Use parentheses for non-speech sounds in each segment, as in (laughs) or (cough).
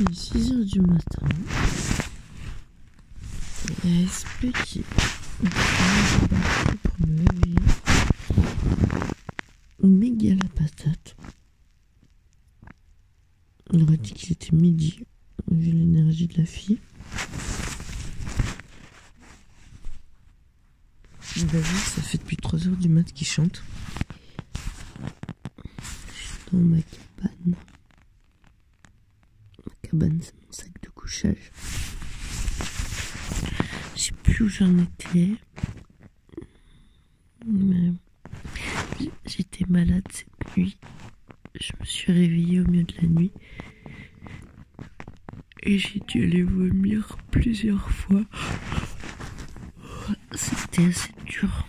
Il est 6 heures du matin. Il y a SP qui pour me réveiller. Méga la patate. On aurait dit qu'il était midi, vu l'énergie de la fille. David, ça fait depuis 3 heures du mat qu'il chante. Je suis dans ma cabane. C'est mon sac de couchage. Je sais plus où j'en étais. Mais j'étais malade cette nuit. Je me suis réveillée au milieu de la nuit. Et j'ai dû aller vomir plusieurs fois. C'était assez dur.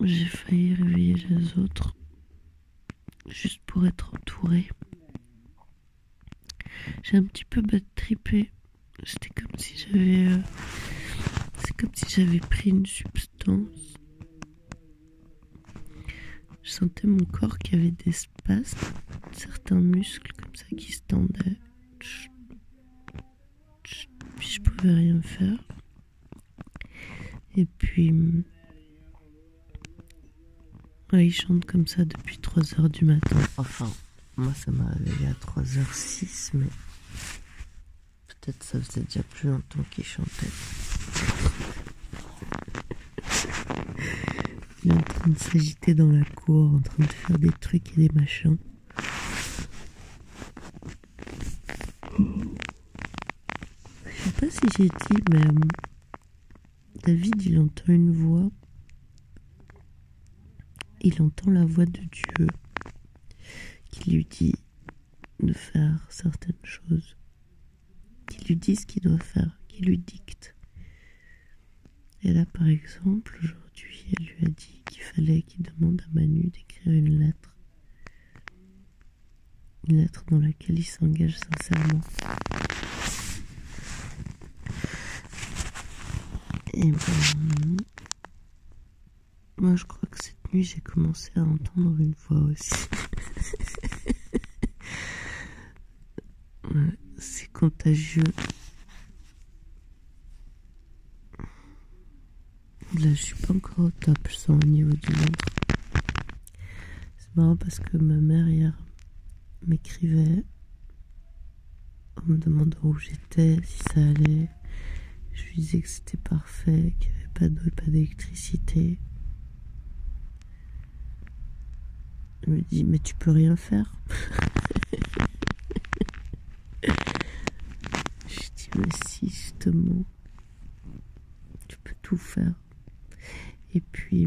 J'ai failli réveiller les autres. Juste pour être entourée. J'ai un petit peu bad trippé. C'était comme si j'avais. euh, C'est comme si j'avais pris une substance. Je sentais mon corps qui avait des certains muscles comme ça qui se tendaient. Puis je pouvais rien faire. Et puis. Ouais, il chante comme ça depuis 3 heures du matin. Enfin, moi ça m'a réveillé à 3h06, mais peut-être ça faisait déjà plus longtemps qu'il chantait. Il est en train de s'agiter dans la cour, en train de faire des trucs et des machins. Je sais pas si j'ai dit, mais euh, David, il entend une voix. Il entend la voix de Dieu lui dit de faire certaines choses, qui lui dit ce qu'il doit faire, qui lui dicte. Et là, par exemple, aujourd'hui, elle lui a dit qu'il fallait qu'il demande à Manu d'écrire une lettre. Une lettre dans laquelle il s'engage sincèrement. Et ben, moi, je crois que cette nuit, j'ai commencé à entendre une voix aussi. (laughs) C'est contagieux. Là, je suis pas encore au top, je sens au niveau du ventre. C'est marrant parce que ma mère hier m'écrivait en me demandant où j'étais, si ça allait. Je lui disais que c'était parfait, qu'il n'y avait pas d'eau et pas d'électricité. Elle me dit, mais tu peux rien faire. (laughs) Justement, tu peux tout faire. Et puis,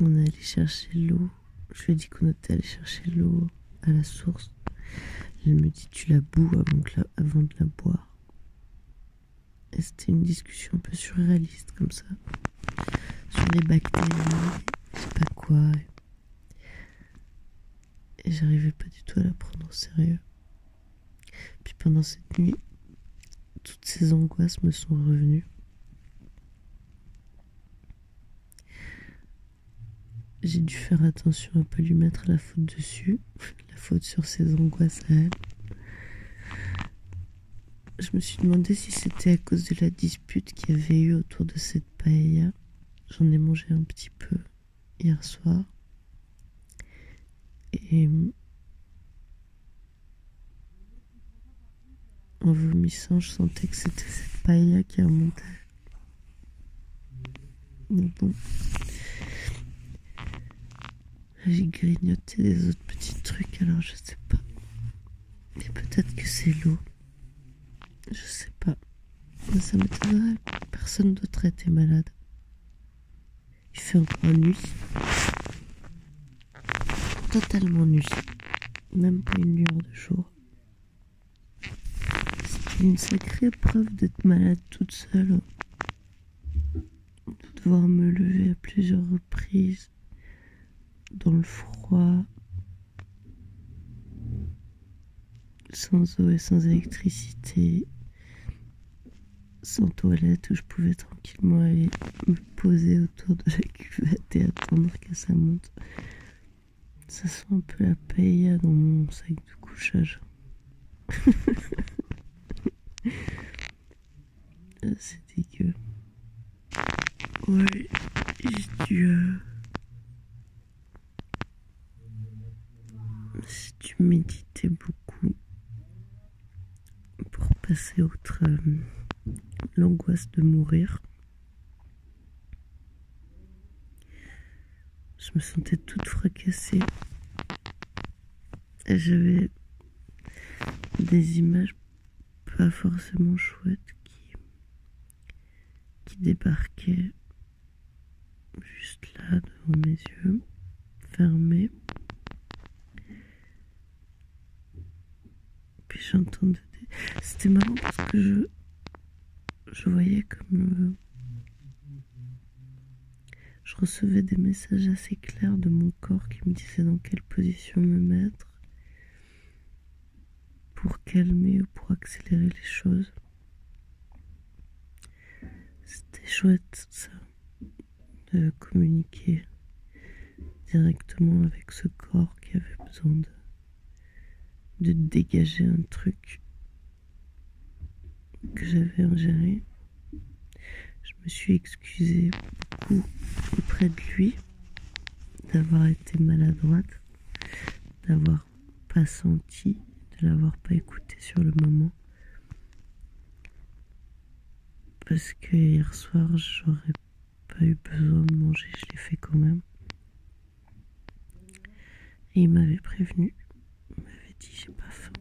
on est allé chercher l'eau. Je lui ai dit qu'on était allé chercher l'eau à la source. Elle me dit, tu la bous avant, avant de la boire. Et c'était une discussion un peu surréaliste comme ça. Sur les bactéries, je sais pas quoi. Et j'arrivais pas du tout à la prendre au sérieux. Puis pendant cette nuit, toutes ces angoisses me sont revenues. J'ai dû faire attention à pas lui mettre la faute dessus, (laughs) la faute sur ses angoisses à elle. Je me suis demandé si c'était à cause de la dispute qu'il y avait eu autour de cette paella. J'en ai mangé un petit peu hier soir. Et en vomissant, je sentais que c'était cette paella qui remontait. Mais bon. J'ai grignoté des autres petits trucs, alors je sais pas. Et peut-être que c'est l'eau. Je sais pas. Mais ça m'étonnerait. Personne d'autre a été malade. Il fait encore nuit. Totalement nuit. Même pas une lueur de jour. Une sacrée preuve d'être malade toute seule. De devoir me lever à plusieurs reprises. Dans le froid. Sans eau et sans électricité. Sans toilette où je pouvais tranquillement aller me poser autour de la cuvette et attendre que ça monte. Ça sent un peu la paella dans mon sac de couchage. (laughs) C'est dégueu. Ouais, j'ai dû. Euh, j'ai dû méditer beaucoup pour passer outre euh, l'angoisse de mourir. Je me sentais toute fracassée. J'avais des images pas forcément chouettes qui, débarquaient juste là devant mes yeux, fermés. Puis j'entendais. C'était marrant parce que je, je voyais comme. je recevais des messages assez clairs de mon corps qui me disaient dans quelle position me mettre pour calmer ou pour accélérer les choses. C'était chouette ça, de communiquer directement avec ce corps qui avait besoin de, de dégager un truc que j'avais ingéré. Je me suis excusée beaucoup auprès de lui d'avoir été maladroite, d'avoir pas senti l'avoir pas écouté sur le moment. Parce que hier soir, j'aurais pas eu besoin de manger, je l'ai fait quand même. Et il m'avait prévenu, il m'avait dit j'ai pas faim.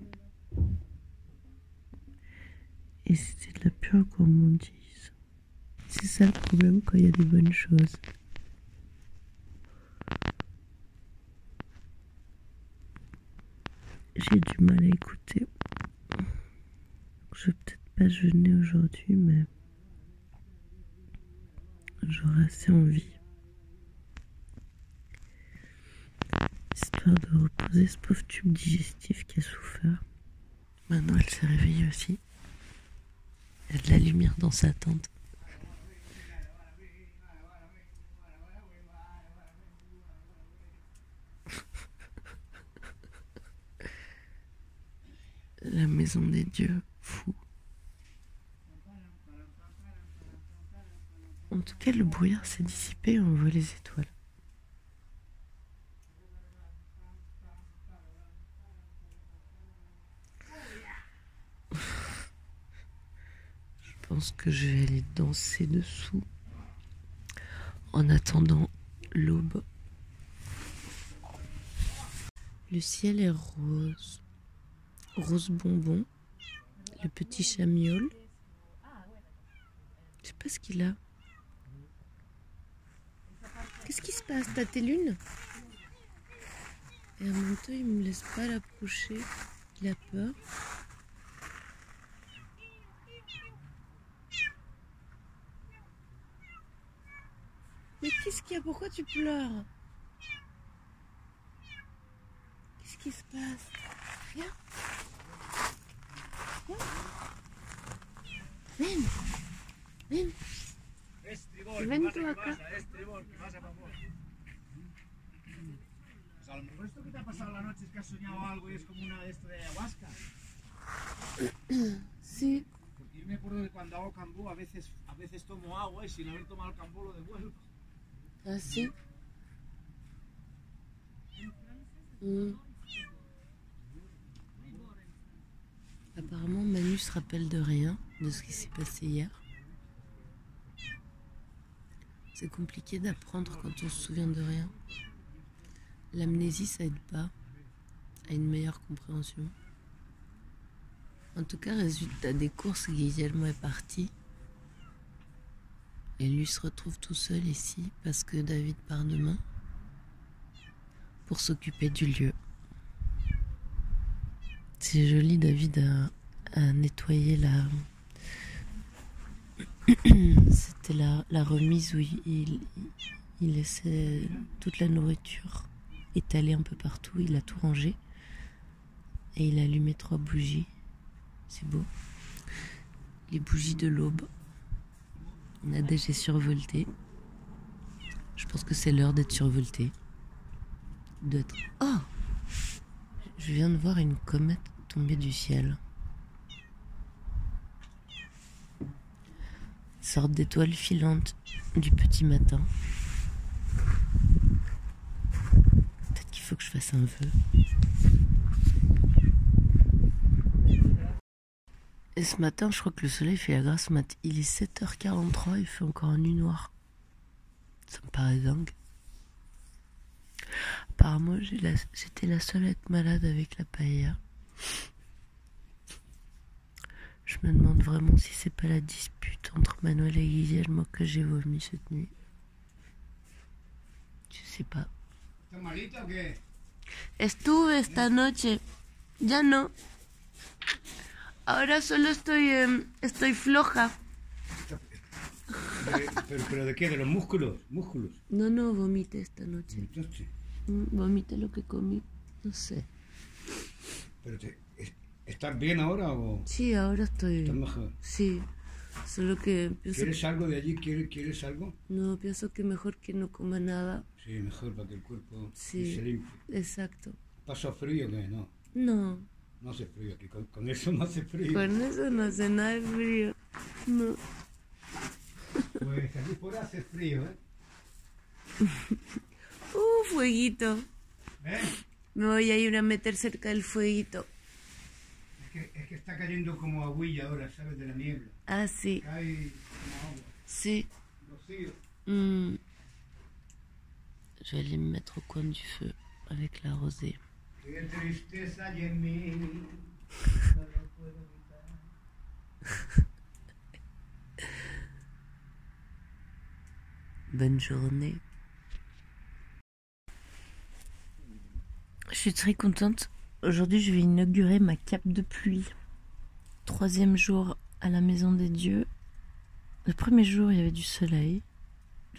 Et c'était de la pure gourmandise. C'est ça le problème quand il y a des bonnes choses. J'ai du mal à écouter. Je vais peut-être pas jeûner aujourd'hui, mais j'aurai assez envie. Histoire de reposer ce pauvre tube digestif qui a souffert. Maintenant, elle s'est réveillée aussi. Il y a de la lumière dans sa tente. La maison des dieux fou. En tout cas, le brouillard s'est dissipé et on voit les étoiles. Je pense que je vais aller danser dessous en attendant l'aube. Le ciel est rose. Rose Bonbon, le petit chamiol. Je sais pas ce qu'il a. Qu'est-ce qui se passe? T'as tes lunes? Et en il me laisse pas l'approcher. Il a peur. Mais qu'est-ce qu'il y a? Pourquoi tu pleures? Qu'est-ce qui se passe? Viens. Ven. Ven. Estribor, Ven tú acá. Pasa? Estribor, ¿qué pasa, papá? Pues a lo mejor esto que te ha pasado la noche es que has soñado algo y es como una de esto de ayahuasca. Sí. Porque yo me acuerdo de cuando hago cambú, a veces, a veces tomo agua y sin haber tomado el cambú lo devuelvo. ¿Ah, sí? Mm. Apparemment, Manu se rappelle de rien, de ce qui s'est passé hier. C'est compliqué d'apprendre quand on se souvient de rien. L'amnésie, ça aide pas à une meilleure compréhension. En tout cas, résultat des courses, Guillermo est parti. Et lui se retrouve tout seul ici parce que David part demain pour s'occuper du lieu. C'est joli, David a, nettoyé la. (coughs) C'était la, remise où il, il, laissait toute la nourriture étalée un peu partout. Il a tout rangé. Et il a allumé trois bougies. C'est beau. Les bougies de l'aube. On a déjà survolté. Je pense que c'est l'heure d'être survolté. d'être. Oh Je viens de voir une comète du ciel. Sorte d'étoile filante du petit matin. Peut-être qu'il faut que je fasse un vœu. Et ce matin, je crois que le soleil fait la grâce mat. Il est 7h43, il fait encore nuit noire. Ça me paraît dingue. Apparemment, j'étais la seule à être malade avec la paella. Je me demande vraiment si c'est pas la dispute entre Manuel et Guillermo que j'ai vomi cette nuit. Je sais pas. Estuve esta noche. Ya no. Ahora solo estoy, eh, estoy floja. ¿Pero, pero de qué? ¿De los músculos? ¿Músculos? No, no, vomité esta noche. ¿Vomitaste? Mm, Vomité lo que comí. No sé. ¿Pero te, es- ¿Estás bien ahora o Sí, ahora estoy. estás mejor? Sí. Solo que pienso. ¿Quieres algo de allí? ¿Quieres, ¿Quieres algo? No, pienso que mejor que no coma nada. Sí, mejor para que el cuerpo Sí. se limpie. Exacto. ¿Pasa frío que No, No, no hace frío aquí. Con, con eso no hace frío. con eso no hace nada de frío. No. Pues aquí fuera hace frío, ¿eh? (laughs) Uh, fueguito. ¿Eh? Me voy a ir a meter cerca del fueguito. Es que, es que está cayendo como aguilla ahora, ¿sabes? De la niebla. Ah, sí. Cae como agua. Sí. Rocío. Hmm. Je vais aller me mettre au coin du feu avec la rosée. Qué tristeza (laughs) hay en mí. No lo puedo evitar. Bonne journée. Je suis très contente. Aujourd'hui, je vais inaugurer ma cape de pluie. Troisième jour à la Maison des Dieux. Le premier jour, il y avait du soleil.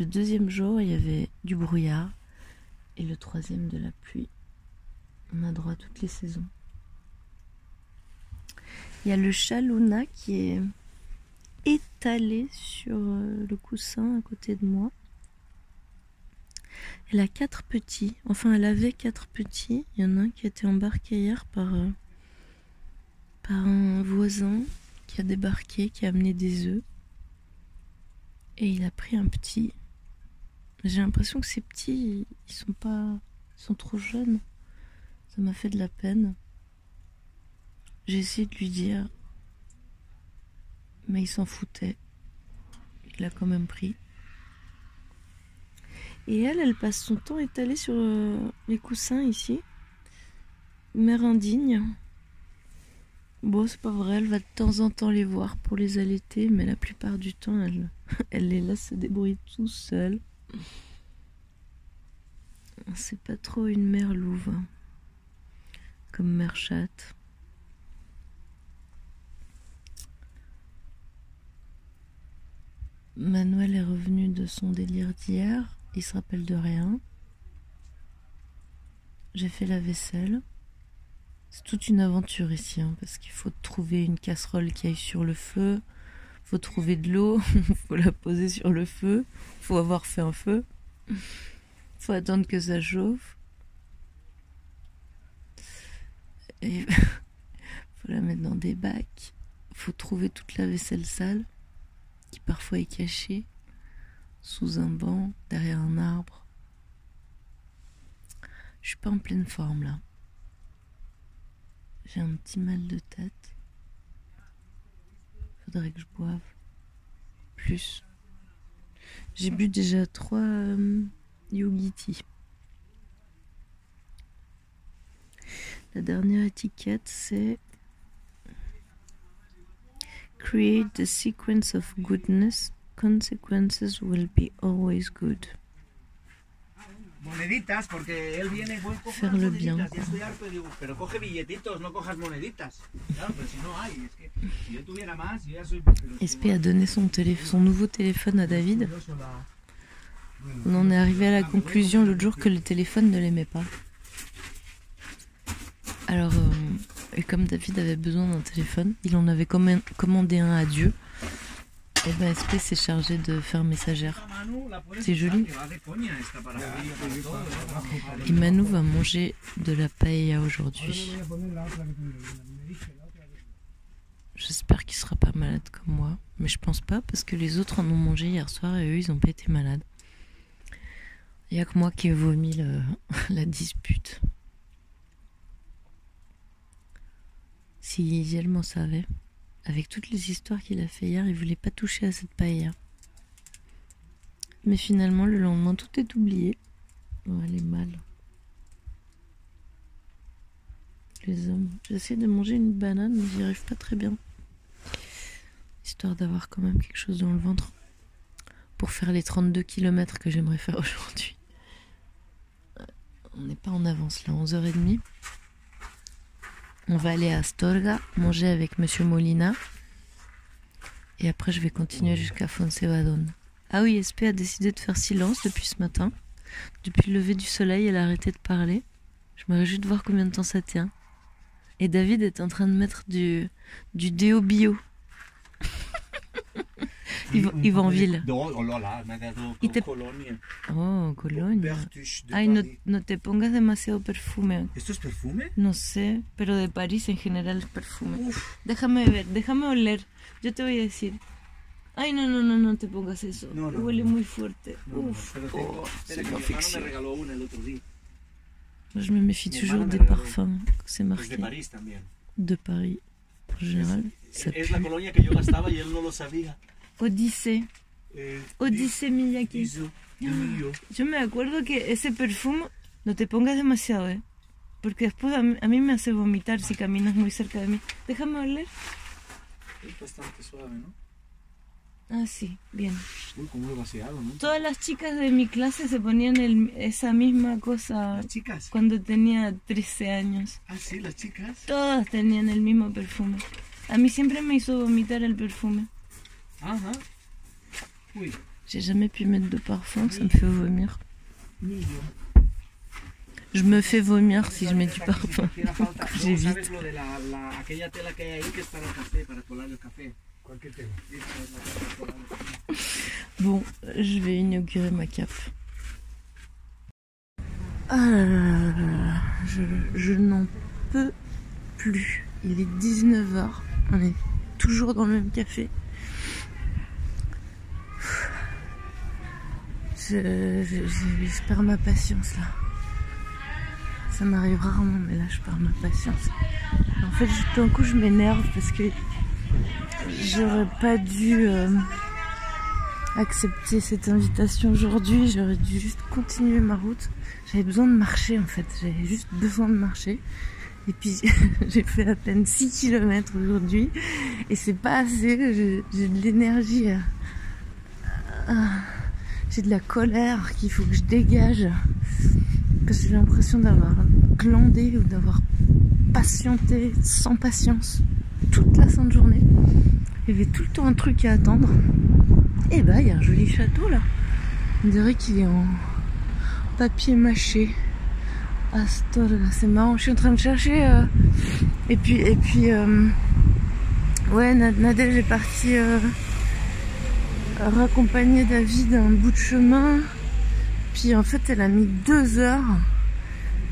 Le deuxième jour, il y avait du brouillard. Et le troisième, de la pluie. On a droit à toutes les saisons. Il y a le chat Luna qui est étalé sur euh, le coussin à côté de moi. Elle a quatre petits. Enfin, elle avait quatre petits. Il y en a un qui a été embarqué hier par, euh, par un voisin qui a débarqué, qui a amené des œufs. Et il a pris un petit. J'ai l'impression que ces petits, ils sont pas. Ils sont trop jeunes. Ça m'a fait de la peine. J'ai essayé de lui dire. Mais il s'en foutait. Il l'a quand même pris. Et elle, elle passe son temps étalée sur euh, les coussins ici. Mère indigne. Bon, c'est pas vrai, elle va de temps en temps les voir pour les allaiter, mais la plupart du temps, elle, (laughs) les laisse se débrouiller tout seule. C'est pas trop une mère louve, hein, comme mère chatte. Manuel est revenu de son délire d'hier. Il se rappelle de rien. J'ai fait la vaisselle. C'est toute une aventure ici, hein, parce qu'il faut trouver une casserole qui aille sur le feu. Faut trouver de l'eau. (laughs) faut la poser sur le feu. Faut avoir fait un feu. Faut attendre que ça chauffe. Et (laughs) faut la mettre dans des bacs. Faut trouver toute la vaisselle sale qui parfois est cachée sous un banc, derrière un arbre. Je suis pas en pleine forme là. J'ai un petit mal de tête. Faudrait que je boive plus. J'ai bu déjà trois euh. La dernière étiquette c'est Create the sequence of goodness, consequences will be always good. Moneditas, porque él viene, voy, cojo Faire le bien, ya quoi. estoy harto, digo, pero coge billetitos, no cojas moneditas. Claro, pero si no hay, es que si yo tuviera más, yo ya soy... pero si SP a donné son, nouveau téléphone à David. On en est arrivé à la conclusion l'autre jour que le téléphone ne l'aimait pas. Alors, euh, et comme David avait besoin d'un téléphone, il en avait commandé un à Dieu. Et ben s'est chargé de faire messagère. C'est joli. Et Manu va manger de la paella aujourd'hui. J'espère qu'il sera pas malade comme moi. Mais je pense pas parce que les autres en ont mangé hier soir et eux ils ont pas été malades. Il y a que moi qui ai vomi le- (laughs) la dispute. Si Giel m'en savait, avec toutes les histoires qu'il a fait hier, il voulait pas toucher à cette paella. Mais finalement, le lendemain, tout est oublié. Oh, elle est mal. Les hommes. J'essaie de manger une banane, mais j'y arrive pas très bien. Histoire d'avoir quand même quelque chose dans le ventre. Pour faire les 32 km que j'aimerais faire (laughs) aujourd'hui. On n'est pas en avance là, 11h30. On va aller à Astorga, manger avec Monsieur Molina. Et après, je vais continuer jusqu'à Fonsevadon. Ah oui, SP a décidé de faire silence depuis ce matin. Depuis le lever du soleil, elle a arrêté de parler. Je me réjouis de voir combien de temps ça tient. Et David est en train de mettre du, du déo bio. il, va, il va en ville. No, hola, me ha dado Y te- colonia. Oh, de Ay, no, no te pongas demasiado perfume. ¿Esto es perfume? No sé, pero de París en general es perfume. Uf, Déjame ver, déjame oler. Yo te voy a decir. Ay, no, no, no, no te pongas eso. No, no, Huele no. muy fuerte. no, no, Uf. pero oh, c'est que mi me regaló una el otro día. Je me méfie Mi toujours des parfums. C'est Es marqué de París también. de Paris. En général, ça Es la colonia que yo gastaba y él no lo sabía. Odyssée. Eh, Odyssée Miyake. Mío. (gasps) Yo me acuerdo que ese perfume no te pongas demasiado, ¿eh? Porque después a mí, a mí me hace vomitar si caminas muy cerca de mí. Déjame oler. Es bastante suave, ¿no? Ah, sí, bien. Uy, como lo vaciado, ¿no? Todas las chicas de mi clase se ponían el- esa misma cosa Las chicas. cuando tenía 13 años. Ah, sí, las chicas. Todas tenían el mismo perfume. A mí siempre me hizo vomitar el perfume. Uy, J'ai jamais pu mettre de parfum, ça me fait vomir. Je me fais vomir si je mets du parfum. (laughs) J'évite. Bon, je vais inaugurer ma cape. Ah là là là là, je, je n'en peux plus. Il est 19h, on est toujours dans le même café. Je, perds ma patience là. Ça m'arrive rarement, mais là je perds ma patience. En fait, tout d'un coup, je m'énerve parce que j'aurais pas dû. euh, accepter cette invitation aujourd'hui. J'aurais dû juste continuer ma route. J'avais besoin de marcher en fait. J'avais juste besoin de marcher. Et puis (laughs) j'ai fait à peine 6 km aujourd'hui. Et c'est pas assez. J'ai de l'énergie. à- De la colère qu'il faut que je dégage. Parce que j'ai l'impression d'avoir glandé ou d'avoir patienté sans patience toute la sainte journée. Il y avait tout le temps un truc à attendre. Et bah, il y a un joli château là. On dirait qu'il est en papier mâché. Astorga, c'est marrant. Je suis en train de chercher. euh, Et puis, et puis, euh, ouais, Na- Nadège est partie euh, raccompagner David un bout de chemin. Puis en fait, elle a mis deux heures.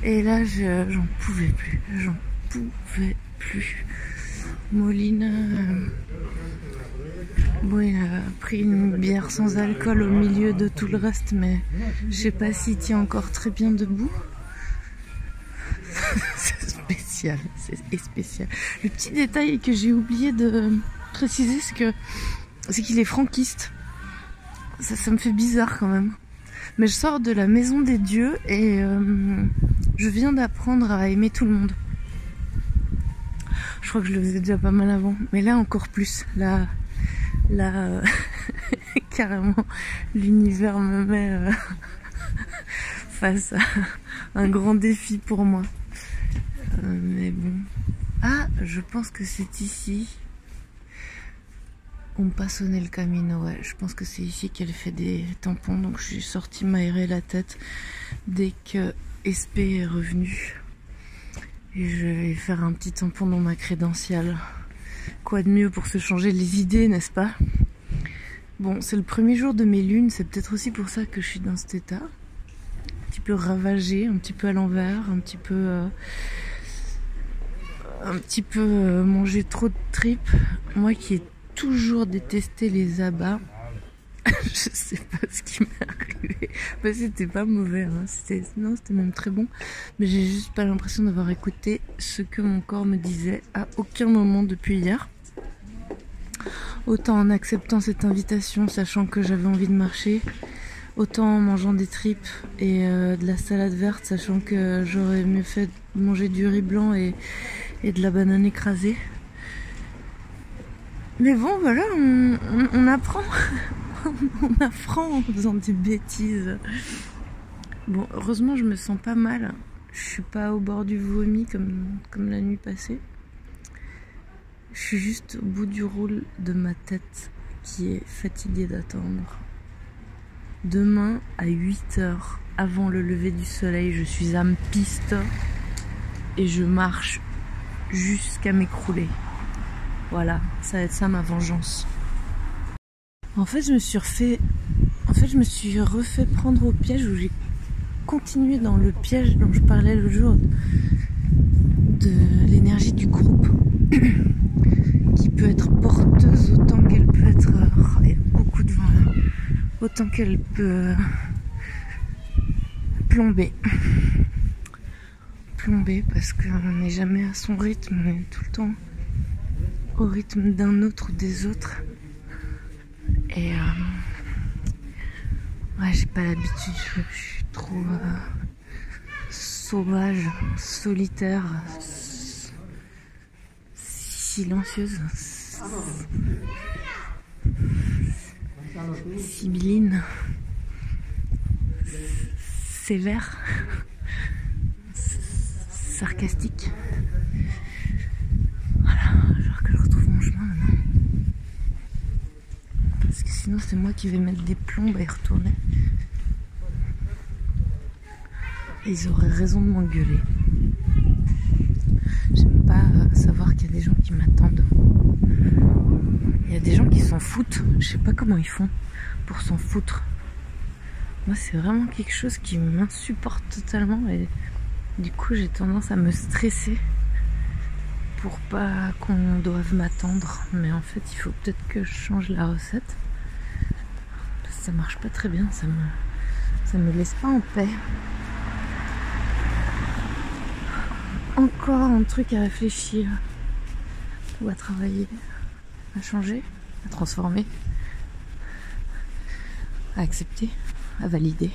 Et là, je- j'en pouvais plus. J'en pouvais plus. Molina. euh, Bon, il a pris une bière sans alcool au milieu de tout le reste, mais je sais pas s'il tient encore très bien debout. (laughs) c'est spécial, c'est spécial. Le petit détail que j'ai oublié de préciser, c'est que c'est qu'il est franquiste. Ça, me fait bizarre quand même. Mais je sors de la maison des dieux et euh, je viens d'apprendre à aimer tout le monde. Je crois que je le faisais déjà pas mal avant, mais là encore plus. Là, là, euh, (laughs) carrément, l'univers me met euh, (laughs) face à un grand défi pour moi. Mais bon. Ah, je pense que c'est ici. On pas sonné le camino, ouais. Je pense que c'est ici qu'elle fait des tampons. Donc je suis sortie m'aérer la tête dès que SP est revenu. Et je vais faire un petit tampon dans ma crédentiale. Quoi de mieux pour se changer les idées, n'est-ce pas? Bon, c'est le premier jour de mes lunes, c'est peut-être aussi pour ça que je suis dans cet état. Un petit peu ravagé, un petit peu à l'envers, un petit peu. euh, un petit peu euh, mangé trop de tripes. Moi qui ai toujours détesté les abats, (laughs) je sais pas ce qui m'est arrivé. Bah, c'était pas mauvais, hein. c'était, non, c'était même très bon. Mais j'ai juste pas l'impression d'avoir écouté ce que mon corps me disait à aucun moment depuis hier. Autant en acceptant cette invitation, sachant que j'avais envie de marcher, autant en mangeant des tripes et euh, de la salade verte, sachant que j'aurais mieux fait manger du riz blanc et de la banane écrasée. Mais bon, voilà, on, apprend. (laughs) on apprend en faisant des bêtises. Bon, heureusement, je me sens pas mal. Je suis pas au bord du vomi comme, la nuit passée. Je suis juste au bout du rôle de ma tête qui est fatiguée d'attendre. Demain à 8 heures avant le lever du soleil, je suis à piste et je marche jusqu'à m'écrouler. Voilà, ça va être ça ma vengeance. En fait, je me suis refait en fait, je me suis refait prendre au piège où j'ai continué dans le piège dont je parlais le jour de l'énergie du groupe (coughs) qui peut être porteuse autant qu'elle peut être oh, il y a beaucoup de vent là autant qu'elle peut euh, plomber plomber parce qu'on n'est jamais à son rythme on est tout le temps au rythme d'un autre ou des autres. Et euh, ouais j'ai pas l'habitude je, je suis trop euh, sauvage solitaire silencieuse sibylline sévère sarcastique voilà genre que je retrouve mon chemin maintenant parce que sinon c'est moi qui vais mettre des plombes y retourner. Et ils auraient raison de m'engueuler. J'aime pas euh, savoir qu'il y a des gens qui m'attendent. Il y a des gens qui s'en foutent. Je sais pas comment ils font pour s'en foutre. Moi c'est vraiment quelque chose qui m'insupporte totalement et du coup j'ai tendance à me stresser pour pas qu'on doive m'attendre. Mais en fait il faut peut-être que je change la recette ça marche pas très bien ça me ça me laisse pas en paix. Encore un truc à réfléchir. Ou à travailler à changer à transformer à accepter à valider